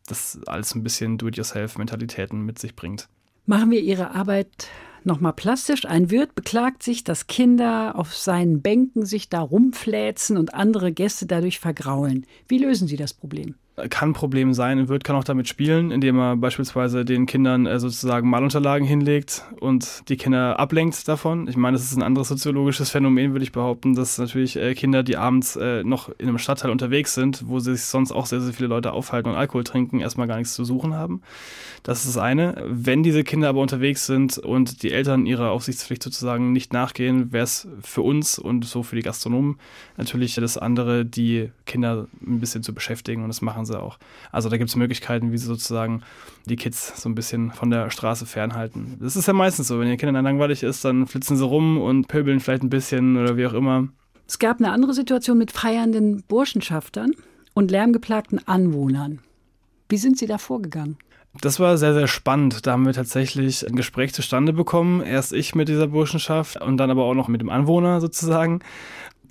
das alles ein bisschen Do-it-yourself-Mentalitäten mit sich bringt. Machen wir Ihre Arbeit nochmal plastisch. Ein Wirt beklagt sich, dass Kinder auf seinen Bänken sich da rumfläzen und andere Gäste dadurch vergraulen. Wie lösen Sie das Problem? Kann ein Problem sein. Ein Wirt kann auch damit spielen, indem er beispielsweise den Kindern äh, sozusagen Malunterlagen hinlegt und die Kinder ablenkt davon. Ich meine, das ist ein anderes soziologisches Phänomen, würde ich behaupten, dass natürlich äh, Kinder, die abends äh, noch in einem Stadtteil unterwegs sind, wo sich sonst auch sehr, sehr viele Leute aufhalten und Alkohol trinken, erstmal gar nichts zu suchen haben. Das ist das eine. Wenn diese Kinder aber unterwegs sind und die Eltern ihrer Aufsichtspflicht sozusagen nicht nachgehen, wäre es für uns und so für die Gastronomen natürlich das andere, die Kinder ein bisschen zu beschäftigen und das machen sie auch. Also da gibt es Möglichkeiten, wie sie sozusagen die Kids so ein bisschen von der Straße fernhalten. Das ist ja meistens so, wenn ihr Kindern langweilig ist, dann flitzen sie rum und pöbeln vielleicht ein bisschen oder wie auch immer. Es gab eine andere Situation mit feiernden Burschenschaftern und lärmgeplagten Anwohnern. Wie sind Sie da vorgegangen? Das war sehr, sehr spannend. Da haben wir tatsächlich ein Gespräch zustande bekommen. Erst ich mit dieser Burschenschaft und dann aber auch noch mit dem Anwohner sozusagen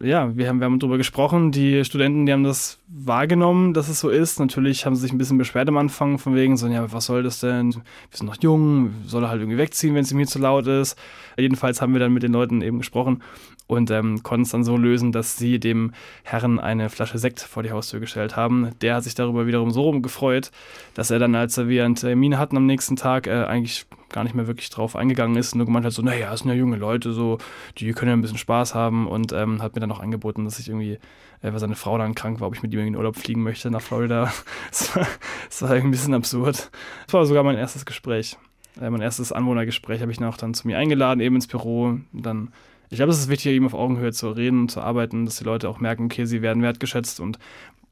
ja, wir haben, wir haben darüber gesprochen. Die Studenten, die haben das wahrgenommen, dass es so ist. Natürlich haben sie sich ein bisschen beschwert am Anfang, von wegen so, ja, was soll das denn? Wir sind noch jung, soll er halt irgendwie wegziehen, wenn es ihm hier zu laut ist. Jedenfalls haben wir dann mit den Leuten eben gesprochen und ähm, konnten es dann so lösen, dass sie dem Herrn eine Flasche Sekt vor die Haustür gestellt haben. Der hat sich darüber wiederum so gefreut, dass er dann, als wir einen Termin hatten am nächsten Tag, äh, eigentlich gar nicht mehr wirklich drauf eingegangen ist, nur gemeint hat so, naja, es sind ja junge Leute, so, die können ja ein bisschen Spaß haben und ähm, hat mir dann auch angeboten, dass ich irgendwie, äh, weil seine Frau dann krank war, ob ich mit ihm in den Urlaub fliegen möchte nach Florida. Es war, war irgendwie ein bisschen absurd. Das war sogar mein erstes Gespräch. Äh, mein erstes Anwohnergespräch habe ich dann auch dann zu mir eingeladen, eben ins Büro. Dann, ich glaube, es ist wichtig, eben auf Augenhöhe zu reden und zu arbeiten, dass die Leute auch merken, okay, sie werden wertgeschätzt und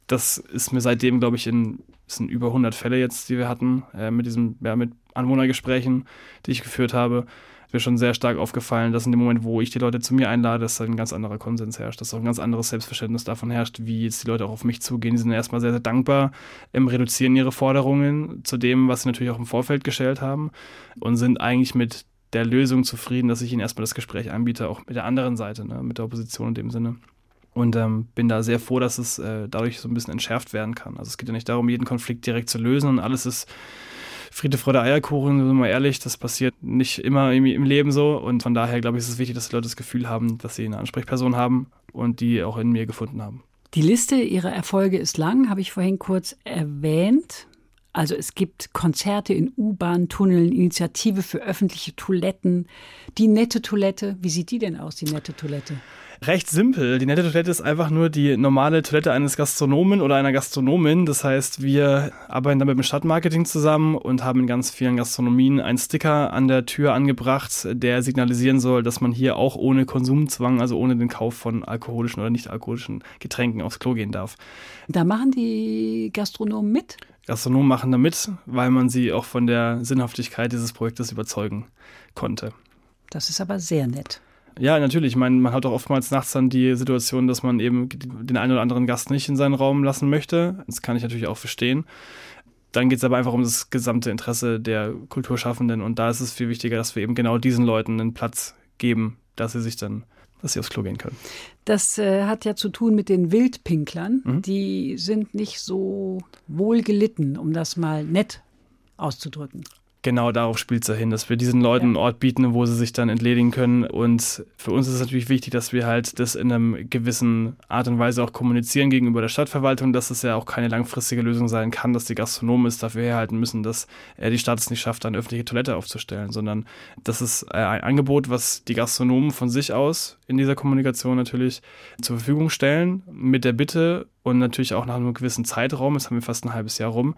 das ist mir seitdem, glaube ich, in sind über 100 Fälle jetzt, die wir hatten, äh, mit diesem, ja, mit Anwohnergesprächen, die ich geführt habe, ist mir schon sehr stark aufgefallen, dass in dem Moment, wo ich die Leute zu mir einlade, dass da ein ganz anderer Konsens herrscht, dass auch ein ganz anderes Selbstverständnis davon herrscht, wie jetzt die Leute auch auf mich zugehen. Die sind erstmal sehr, sehr dankbar, ähm, reduzieren ihre Forderungen zu dem, was sie natürlich auch im Vorfeld gestellt haben und sind eigentlich mit der Lösung zufrieden, dass ich ihnen erstmal das Gespräch anbiete, auch mit der anderen Seite, ne, mit der Opposition in dem Sinne. Und ähm, bin da sehr froh, dass es äh, dadurch so ein bisschen entschärft werden kann. Also es geht ja nicht darum, jeden Konflikt direkt zu lösen und alles ist Friede, Freude, Eierkuchen, sind wir mal ehrlich, das passiert nicht immer im Leben so. Und von daher, glaube ich, ist es wichtig, dass die Leute das Gefühl haben, dass sie eine Ansprechperson haben und die auch in mir gefunden haben. Die Liste ihrer Erfolge ist lang, habe ich vorhin kurz erwähnt. Also es gibt Konzerte in U-Bahn, Tunneln, Initiative für öffentliche Toiletten. Die nette Toilette, wie sieht die denn aus, die nette Toilette? Recht simpel. Die nette Toilette ist einfach nur die normale Toilette eines Gastronomen oder einer Gastronomin. Das heißt, wir arbeiten da mit dem Stadtmarketing zusammen und haben in ganz vielen Gastronomien einen Sticker an der Tür angebracht, der signalisieren soll, dass man hier auch ohne Konsumzwang, also ohne den Kauf von alkoholischen oder nicht alkoholischen Getränken aufs Klo gehen darf. Da machen die Gastronomen mit? Gastronomen machen da mit, weil man sie auch von der Sinnhaftigkeit dieses Projektes überzeugen konnte. Das ist aber sehr nett. Ja, natürlich. Ich meine, man hat auch oftmals nachts dann die Situation, dass man eben den einen oder anderen Gast nicht in seinen Raum lassen möchte. Das kann ich natürlich auch verstehen. Dann geht es aber einfach um das gesamte Interesse der Kulturschaffenden und da ist es viel wichtiger, dass wir eben genau diesen Leuten einen Platz geben, dass sie sich dann, dass sie aufs Klo gehen können. Das äh, hat ja zu tun mit den Wildpinklern. Mhm. Die sind nicht so wohl gelitten, um das mal nett auszudrücken genau darauf spielt es ja hin, dass wir diesen Leuten einen Ort bieten, wo sie sich dann entledigen können. Und für uns ist es natürlich wichtig, dass wir halt das in einer gewissen Art und Weise auch kommunizieren gegenüber der Stadtverwaltung, dass es ja auch keine langfristige Lösung sein kann, dass die Gastronomen es dafür herhalten müssen, dass er die Stadt es nicht schafft, eine öffentliche Toilette aufzustellen, sondern das ist äh, ein Angebot, was die Gastronomen von sich aus in dieser Kommunikation natürlich zur Verfügung stellen, mit der Bitte und natürlich auch nach einem gewissen Zeitraum, jetzt haben wir fast ein halbes Jahr rum,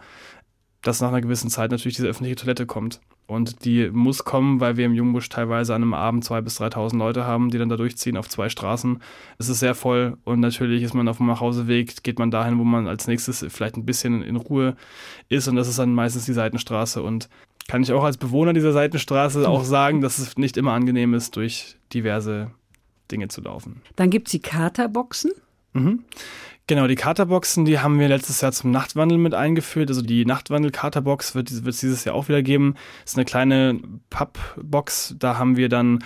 dass nach einer gewissen Zeit natürlich diese öffentliche Toilette kommt. Und die muss kommen, weil wir im Jungbusch teilweise an einem Abend 2.000 bis 3.000 Leute haben, die dann da durchziehen auf zwei Straßen. Es ist sehr voll und natürlich ist man auf dem Nachhauseweg, geht man dahin, wo man als nächstes vielleicht ein bisschen in Ruhe ist und das ist dann meistens die Seitenstraße. Und kann ich auch als Bewohner dieser Seitenstraße auch sagen, dass es nicht immer angenehm ist, durch diverse Dinge zu laufen. Dann gibt es die Katerboxen. Mhm. Genau, die Katerboxen, die haben wir letztes Jahr zum Nachtwandel mit eingeführt. Also die Nachtwandel-Katerbox wird, es dieses Jahr auch wieder geben. Das ist eine kleine Pappbox. Da haben wir dann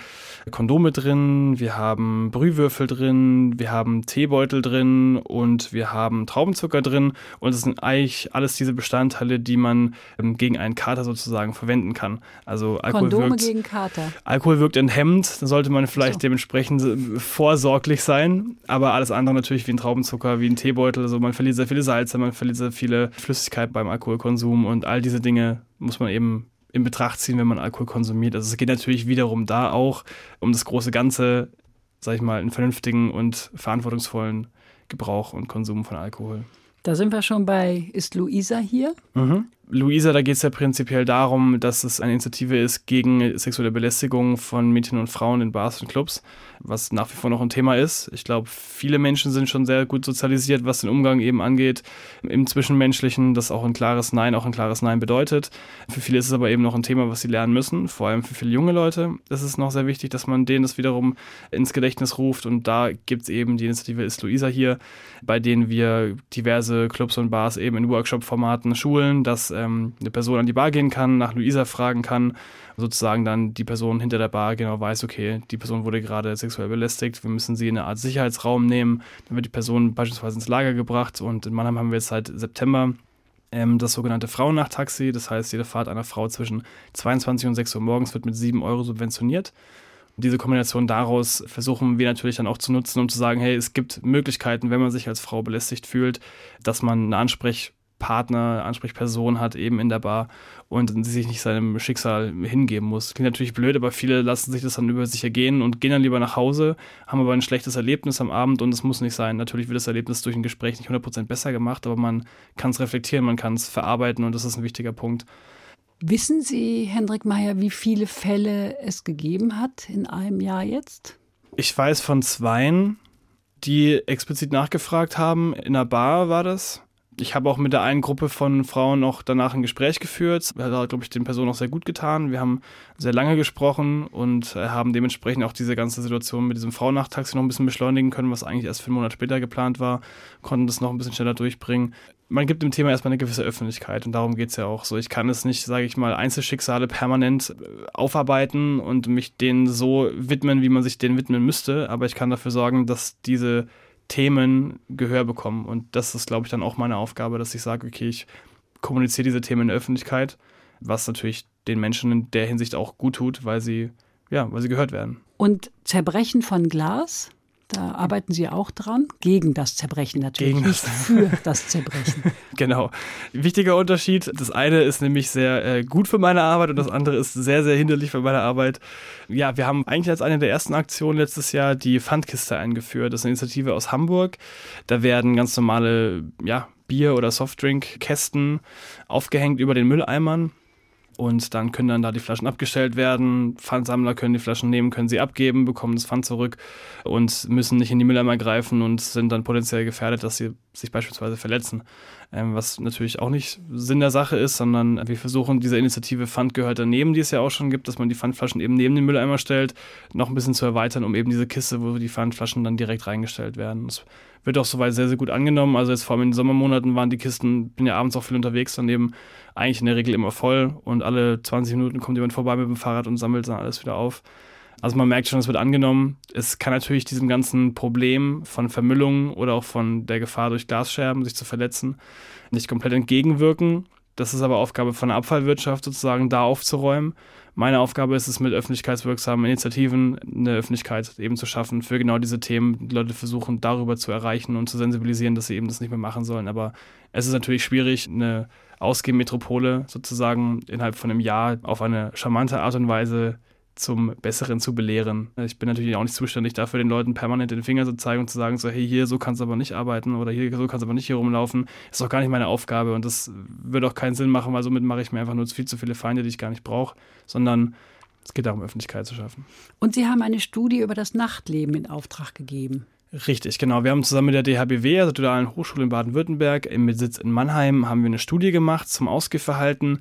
Kondome drin, wir haben Brühwürfel drin, wir haben Teebeutel drin und wir haben Traubenzucker drin. Und es sind eigentlich alles diese Bestandteile, die man ähm, gegen einen Kater sozusagen verwenden kann. Also Alkohol Kondome wirkt, gegen Kater. Alkohol wirkt enthemmend. Da sollte man vielleicht so. dementsprechend äh, vorsorglich sein. Aber alles andere natürlich wie ein Traubenzucker, wie ein Teebeutel. Also man verliert sehr viele Salze, man verliert sehr viele Flüssigkeit beim Alkoholkonsum und all diese Dinge muss man eben in Betracht ziehen, wenn man Alkohol konsumiert. Also es geht natürlich wiederum da auch um das große Ganze, sag ich mal, einen vernünftigen und verantwortungsvollen Gebrauch und Konsum von Alkohol. Da sind wir schon bei, ist Luisa hier? Mhm. Luisa, da geht es ja prinzipiell darum, dass es eine Initiative ist gegen sexuelle Belästigung von Mädchen und Frauen in Bars und Clubs, was nach wie vor noch ein Thema ist. Ich glaube, viele Menschen sind schon sehr gut sozialisiert, was den Umgang eben angeht, im Zwischenmenschlichen, das auch ein klares Nein, auch ein klares Nein bedeutet. Für viele ist es aber eben noch ein Thema, was sie lernen müssen, vor allem für viele junge Leute. ist Es noch sehr wichtig, dass man denen das wiederum ins Gedächtnis ruft und da gibt es eben die Initiative Ist Luisa hier, bei denen wir diverse Clubs und Bars eben in Workshop-Formaten schulen, dass ähm, eine Person an die Bar gehen kann, nach Luisa fragen kann, sozusagen dann die Person hinter der Bar genau weiß, okay, die Person wurde gerade sexuell belästigt, wir müssen sie in eine Art Sicherheitsraum nehmen, dann wird die Person beispielsweise ins Lager gebracht und in Mannheim haben wir jetzt seit September ähm, das sogenannte Frauennachttaxi, das heißt, jede Fahrt einer Frau zwischen 22 und 6 Uhr morgens wird mit 7 Euro subventioniert. diese Kombination daraus versuchen wir natürlich dann auch zu nutzen, um zu sagen, hey, es gibt Möglichkeiten, wenn man sich als Frau belästigt fühlt, dass man eine Ansprech Partner, Ansprechperson hat eben in der Bar und sie sich nicht seinem Schicksal hingeben muss. Klingt natürlich blöd, aber viele lassen sich das dann über sich ergehen und gehen dann lieber nach Hause, haben aber ein schlechtes Erlebnis am Abend und es muss nicht sein. Natürlich wird das Erlebnis durch ein Gespräch nicht 100% besser gemacht, aber man kann es reflektieren, man kann es verarbeiten und das ist ein wichtiger Punkt. Wissen Sie, Hendrik Meyer, wie viele Fälle es gegeben hat in einem Jahr jetzt? Ich weiß von zweien, die explizit nachgefragt haben. In einer Bar war das ich habe auch mit der einen Gruppe von Frauen noch danach ein Gespräch geführt. Das hat, glaube ich, den Personen auch sehr gut getan. Wir haben sehr lange gesprochen und äh, haben dementsprechend auch diese ganze Situation mit diesem Frauennachttaxi noch ein bisschen beschleunigen können, was eigentlich erst für einen Monat später geplant war, konnten das noch ein bisschen schneller durchbringen. Man gibt dem Thema erstmal eine gewisse Öffentlichkeit und darum geht es ja auch so. Ich kann es nicht, sage ich mal, Einzelschicksale permanent äh, aufarbeiten und mich denen so widmen, wie man sich denen widmen müsste, aber ich kann dafür sorgen, dass diese Themen Gehör bekommen. Und das ist, glaube ich, dann auch meine Aufgabe, dass ich sage, okay, ich kommuniziere diese Themen in der Öffentlichkeit, was natürlich den Menschen in der Hinsicht auch gut tut, weil sie, ja, weil sie gehört werden. Und Zerbrechen von Glas? Da arbeiten Sie auch dran, gegen das Zerbrechen natürlich, Gegen nicht für das Zerbrechen. Genau. Wichtiger Unterschied. Das eine ist nämlich sehr äh, gut für meine Arbeit und das andere ist sehr, sehr hinderlich für meine Arbeit. Ja, wir haben eigentlich als eine der ersten Aktionen letztes Jahr die Pfandkiste eingeführt. Das ist eine Initiative aus Hamburg. Da werden ganz normale ja, Bier- oder Softdrinkkästen aufgehängt über den Mülleimern. Und dann können dann da die Flaschen abgestellt werden. Pfandsammler können die Flaschen nehmen, können sie abgeben, bekommen das Pfand zurück und müssen nicht in die Mülleimer greifen und sind dann potenziell gefährdet, dass sie sich beispielsweise verletzen. Ähm, was natürlich auch nicht Sinn der Sache ist, sondern wir versuchen diese Initiative Pfand gehört daneben, die es ja auch schon gibt, dass man die Pfandflaschen eben neben den Mülleimer stellt, noch ein bisschen zu erweitern, um eben diese Kiste, wo die Pfandflaschen dann direkt reingestellt werden. Das wird auch soweit sehr, sehr gut angenommen. Also jetzt vor allem in den Sommermonaten waren die Kisten, bin ja abends auch viel unterwegs, daneben eigentlich in der Regel immer voll und alle 20 Minuten kommt jemand vorbei mit dem Fahrrad und sammelt dann alles wieder auf. Also man merkt schon, es wird angenommen. Es kann natürlich diesem ganzen Problem von Vermüllung oder auch von der Gefahr durch Glasscherben, sich zu verletzen, nicht komplett entgegenwirken. Das ist aber Aufgabe von der Abfallwirtschaft sozusagen, da aufzuräumen. Meine Aufgabe ist es, mit öffentlichkeitswirksamen Initiativen eine Öffentlichkeit eben zu schaffen für genau diese Themen. Die Leute versuchen darüber zu erreichen und zu sensibilisieren, dass sie eben das nicht mehr machen sollen. Aber es ist natürlich schwierig, eine Ausgehmetropole sozusagen innerhalb von einem Jahr auf eine charmante Art und Weise zum Besseren zu belehren. Ich bin natürlich auch nicht zuständig dafür, den Leuten permanent den Finger zu zeigen und zu sagen, so, hey, hier, so kannst du aber nicht arbeiten oder hier, so kannst du aber nicht hier rumlaufen. Ist doch gar nicht meine Aufgabe und das würde auch keinen Sinn machen, weil somit mache ich mir einfach nur viel zu viele Feinde, die ich gar nicht brauche, sondern es geht darum, Öffentlichkeit zu schaffen. Und Sie haben eine Studie über das Nachtleben in Auftrag gegeben. Richtig, genau. Wir haben zusammen mit der DHBW, also der Dualen Hochschule in Baden-Württemberg, mit Sitz in Mannheim, haben wir eine Studie gemacht zum Ausgehverhalten.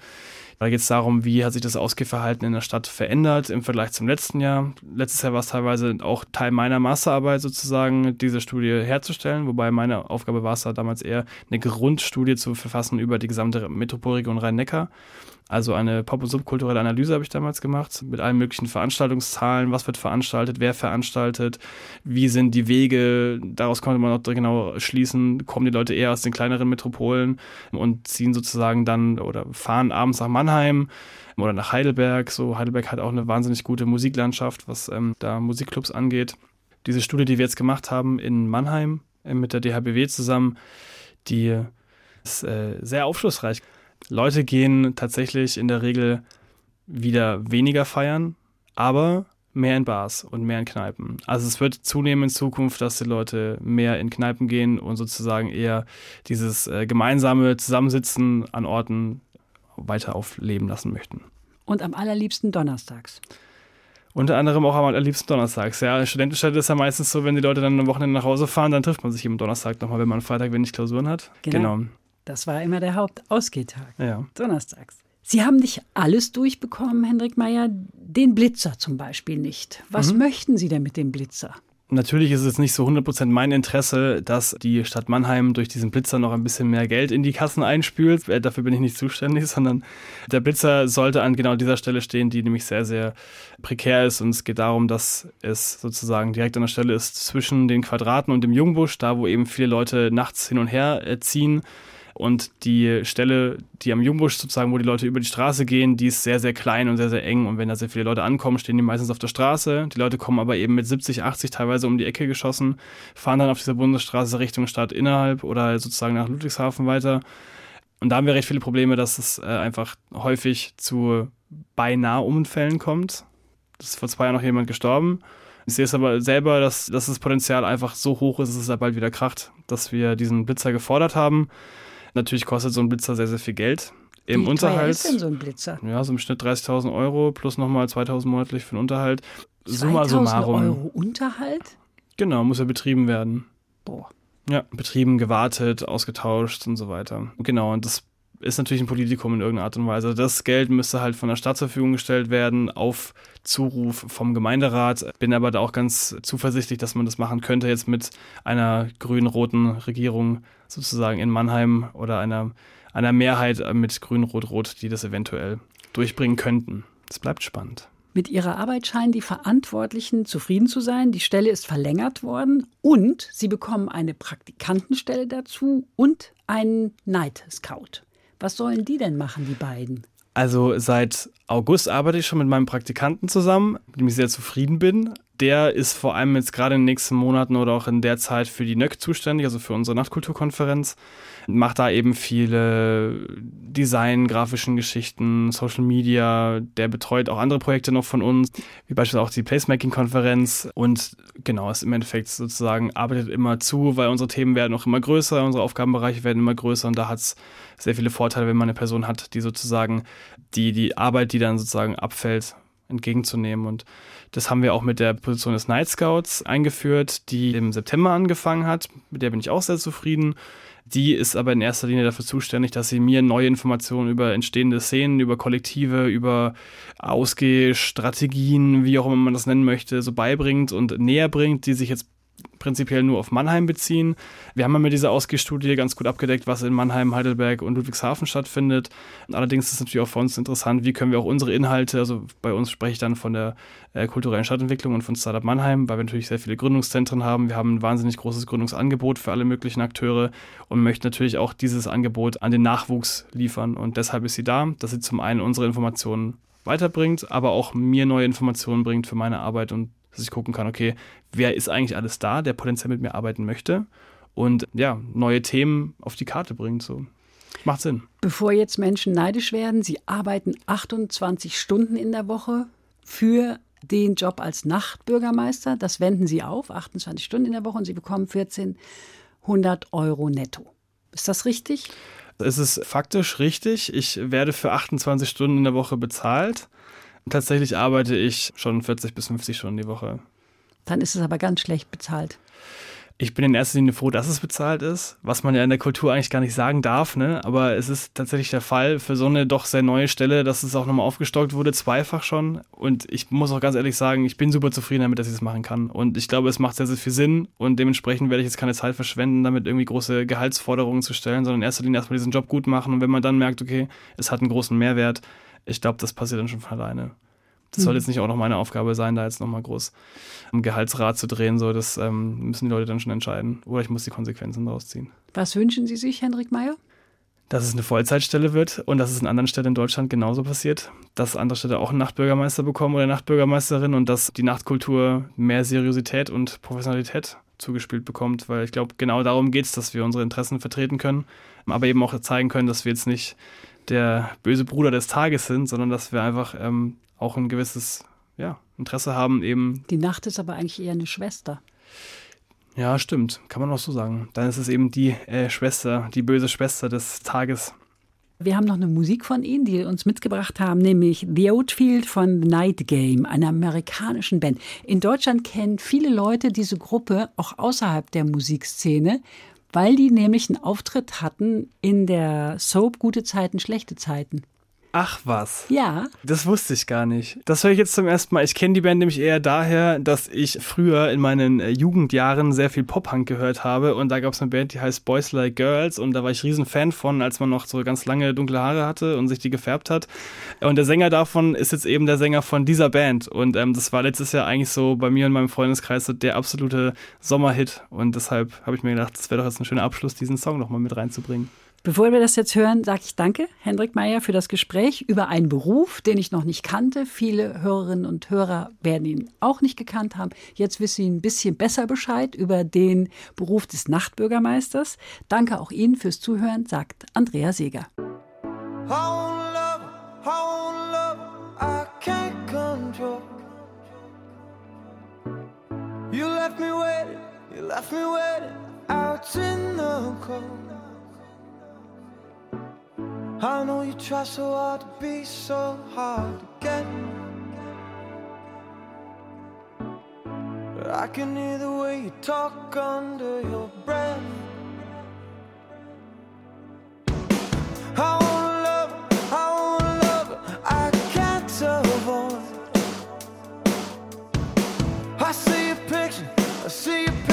Da geht es darum, wie hat sich das Ausgehverhalten in der Stadt verändert im Vergleich zum letzten Jahr. Letztes Jahr war es teilweise auch Teil meiner Masterarbeit sozusagen, diese Studie herzustellen, wobei meine Aufgabe war es da damals eher, eine Grundstudie zu verfassen über die gesamte Metropolregion Rhein-Neckar. Also eine Pop- und subkulturelle Analyse habe ich damals gemacht, mit allen möglichen Veranstaltungszahlen, was wird veranstaltet, wer veranstaltet, wie sind die Wege, daraus konnte man auch genau schließen, kommen die Leute eher aus den kleineren Metropolen und ziehen sozusagen dann oder fahren abends nach Mannheim oder nach Heidelberg. So, Heidelberg hat auch eine wahnsinnig gute Musiklandschaft, was ähm, da Musikclubs angeht. Diese Studie, die wir jetzt gemacht haben in Mannheim äh, mit der DHBW zusammen, die ist äh, sehr aufschlussreich. Leute gehen tatsächlich in der Regel wieder weniger feiern, aber mehr in Bars und mehr in Kneipen. Also es wird zunehmen in Zukunft, dass die Leute mehr in Kneipen gehen und sozusagen eher dieses äh, gemeinsame Zusammensitzen an Orten weiter aufleben lassen möchten. Und am allerliebsten donnerstags. Unter anderem auch am allerliebsten donnerstags. Ja, Studentenstadt ist ja meistens so, wenn die Leute dann am Wochenende nach Hause fahren, dann trifft man sich am Donnerstag nochmal, wenn man Freitag wenig Klausuren hat. Genau. genau. Das war immer der Hauptausgehtag. Ja. Donnerstags. Sie haben nicht alles durchbekommen, Hendrik Meyer, den Blitzer zum Beispiel nicht. Was mhm. möchten Sie denn mit dem Blitzer? Natürlich ist es nicht so 100% mein Interesse, dass die Stadt Mannheim durch diesen Blitzer noch ein bisschen mehr Geld in die Kassen einspült. Äh, dafür bin ich nicht zuständig, sondern der Blitzer sollte an genau dieser Stelle stehen, die nämlich sehr, sehr prekär ist. Und es geht darum, dass es sozusagen direkt an der Stelle ist zwischen den Quadraten und dem Jungbusch, da wo eben viele Leute nachts hin und her äh, ziehen und die Stelle, die am Jungbusch sozusagen, wo die Leute über die Straße gehen, die ist sehr, sehr klein und sehr, sehr eng. Und wenn da sehr viele Leute ankommen, stehen die meistens auf der Straße. Die Leute kommen aber eben mit 70, 80 teilweise um die Ecke geschossen, fahren dann auf dieser Bundesstraße Richtung Stadt innerhalb oder sozusagen nach Ludwigshafen weiter. Und da haben wir recht viele Probleme, dass es äh, einfach häufig zu beinahe Unfällen kommt. Das ist vor zwei Jahren noch jemand gestorben. Ich sehe es aber selber, dass, dass das Potenzial einfach so hoch ist, dass es da bald wieder kracht, dass wir diesen Blitzer gefordert haben. Natürlich kostet so ein Blitzer sehr, sehr viel Geld. Im Wie Unterhalt. Ist denn so ein Blitzer? Ja, so im Schnitt 30.000 Euro plus nochmal 2.000 monatlich für den Unterhalt. Summa summarum. Euro Unterhalt? Genau, muss ja betrieben werden. Boah. Ja, betrieben, gewartet, ausgetauscht und so weiter. Genau, und das ist natürlich ein Politikum in irgendeiner Art und Weise. Das Geld müsste halt von der Stadt zur Verfügung gestellt werden, auf Zuruf vom Gemeinderat. Bin aber da auch ganz zuversichtlich, dass man das machen könnte jetzt mit einer grün-roten Regierung sozusagen in Mannheim oder einer, einer Mehrheit mit grün-rot-rot, die das eventuell durchbringen könnten. Es bleibt spannend. Mit ihrer Arbeit scheinen die Verantwortlichen zufrieden zu sein. Die Stelle ist verlängert worden und sie bekommen eine Praktikantenstelle dazu und einen Night Scout. Was sollen die denn machen, die beiden? Also seit August arbeite ich schon mit meinem Praktikanten zusammen, mit dem ich sehr zufrieden bin. Der ist vor allem jetzt gerade in den nächsten Monaten oder auch in der Zeit für die NÖC zuständig, also für unsere Nachtkulturkonferenz. Macht da eben viele Design, grafischen Geschichten, Social Media. Der betreut auch andere Projekte noch von uns, wie beispielsweise auch die Placemaking-Konferenz. Und genau, ist im Endeffekt sozusagen arbeitet immer zu, weil unsere Themen werden auch immer größer, unsere Aufgabenbereiche werden immer größer und da hat es sehr viele Vorteile, wenn man eine Person hat, die sozusagen die, die Arbeit, die dann sozusagen abfällt, entgegenzunehmen. Und das haben wir auch mit der Position des Night Scouts eingeführt, die im September angefangen hat. Mit der bin ich auch sehr zufrieden. Die ist aber in erster Linie dafür zuständig, dass sie mir neue Informationen über entstehende Szenen, über Kollektive, über Ausgehstrategien, wie auch immer man das nennen möchte, so beibringt und näher bringt, die sich jetzt prinzipiell nur auf Mannheim beziehen. Wir haben ja mit dieser Ausgehstudie ganz gut abgedeckt, was in Mannheim, Heidelberg und Ludwigshafen stattfindet. Allerdings ist es natürlich auch für uns interessant, wie können wir auch unsere Inhalte, also bei uns spreche ich dann von der äh, kulturellen Stadtentwicklung und von Startup Mannheim, weil wir natürlich sehr viele Gründungszentren haben. Wir haben ein wahnsinnig großes Gründungsangebot für alle möglichen Akteure und möchten natürlich auch dieses Angebot an den Nachwuchs liefern. Und deshalb ist sie da, dass sie zum einen unsere Informationen weiterbringt, aber auch mir neue Informationen bringt für meine Arbeit und dass ich gucken kann, okay, wer ist eigentlich alles da, der potenziell mit mir arbeiten möchte und ja, neue Themen auf die Karte bringt. So. Macht Sinn. Bevor jetzt Menschen neidisch werden, Sie arbeiten 28 Stunden in der Woche für den Job als Nachtbürgermeister. Das wenden Sie auf, 28 Stunden in der Woche und Sie bekommen 1400 Euro netto. Ist das richtig? Es ist faktisch richtig. Ich werde für 28 Stunden in der Woche bezahlt. Tatsächlich arbeite ich schon 40 bis 50 Stunden die Woche. Dann ist es aber ganz schlecht bezahlt. Ich bin in erster Linie froh, dass es bezahlt ist, was man ja in der Kultur eigentlich gar nicht sagen darf, ne? Aber es ist tatsächlich der Fall für so eine doch sehr neue Stelle, dass es auch nochmal aufgestockt wurde, zweifach schon. Und ich muss auch ganz ehrlich sagen, ich bin super zufrieden damit, dass ich es das machen kann. Und ich glaube, es macht sehr, sehr viel Sinn. Und dementsprechend werde ich jetzt keine Zeit verschwenden, damit irgendwie große Gehaltsforderungen zu stellen, sondern in erster Linie erstmal diesen Job gut machen. Und wenn man dann merkt, okay, es hat einen großen Mehrwert, ich glaube, das passiert dann schon von alleine. Das soll mhm. jetzt nicht auch noch meine Aufgabe sein, da jetzt nochmal groß am Gehaltsrad zu drehen. So, das ähm, müssen die Leute dann schon entscheiden. Oder ich muss die Konsequenzen daraus ziehen. Was wünschen Sie sich, Hendrik Meyer? Dass es eine Vollzeitstelle wird und dass es in anderen Städten in Deutschland genauso passiert. Dass andere Städte auch einen Nachtbürgermeister bekommen oder Nachtbürgermeisterin und dass die Nachtkultur mehr Seriosität und Professionalität zugespielt bekommt. Weil ich glaube, genau darum geht es, dass wir unsere Interessen vertreten können, aber eben auch zeigen können, dass wir jetzt nicht der böse Bruder des Tages sind, sondern dass wir einfach ähm, auch ein gewisses ja, Interesse haben, eben. Die Nacht ist aber eigentlich eher eine Schwester. Ja, stimmt. Kann man auch so sagen. Dann ist es eben die äh, Schwester, die böse Schwester des Tages. Wir haben noch eine Musik von Ihnen, die Sie uns mitgebracht haben, nämlich The Outfield von The Night Game, einer amerikanischen Band. In Deutschland kennen viele Leute diese Gruppe auch außerhalb der Musikszene, weil die nämlich einen Auftritt hatten in der Soap Gute Zeiten, schlechte Zeiten. Ach was. Ja. Das wusste ich gar nicht. Das höre ich jetzt zum ersten Mal. Ich kenne die Band nämlich eher daher, dass ich früher in meinen äh, Jugendjahren sehr viel Pop-Punk gehört habe und da gab es eine Band, die heißt Boys Like Girls und da war ich riesen Fan von, als man noch so ganz lange dunkle Haare hatte und sich die gefärbt hat. Und der Sänger davon ist jetzt eben der Sänger von dieser Band und ähm, das war letztes Jahr eigentlich so bei mir und meinem Freundeskreis so der absolute Sommerhit und deshalb habe ich mir gedacht, das wäre doch jetzt ein schöner Abschluss, diesen Song nochmal mit reinzubringen. Bevor wir das jetzt hören, sage ich danke, Hendrik Meyer, für das Gespräch über einen Beruf, den ich noch nicht kannte. Viele Hörerinnen und Hörer werden ihn auch nicht gekannt haben. Jetzt wissen Sie ein bisschen besser Bescheid über den Beruf des Nachtbürgermeisters. Danke auch Ihnen fürs Zuhören, sagt Andrea Seeger. Out in the cold. I know you try so hard to be so hard to get. But I can hear the way you talk under your breath. I wanna love her, I wanna love her, I can't avoid. I see a picture, I see a picture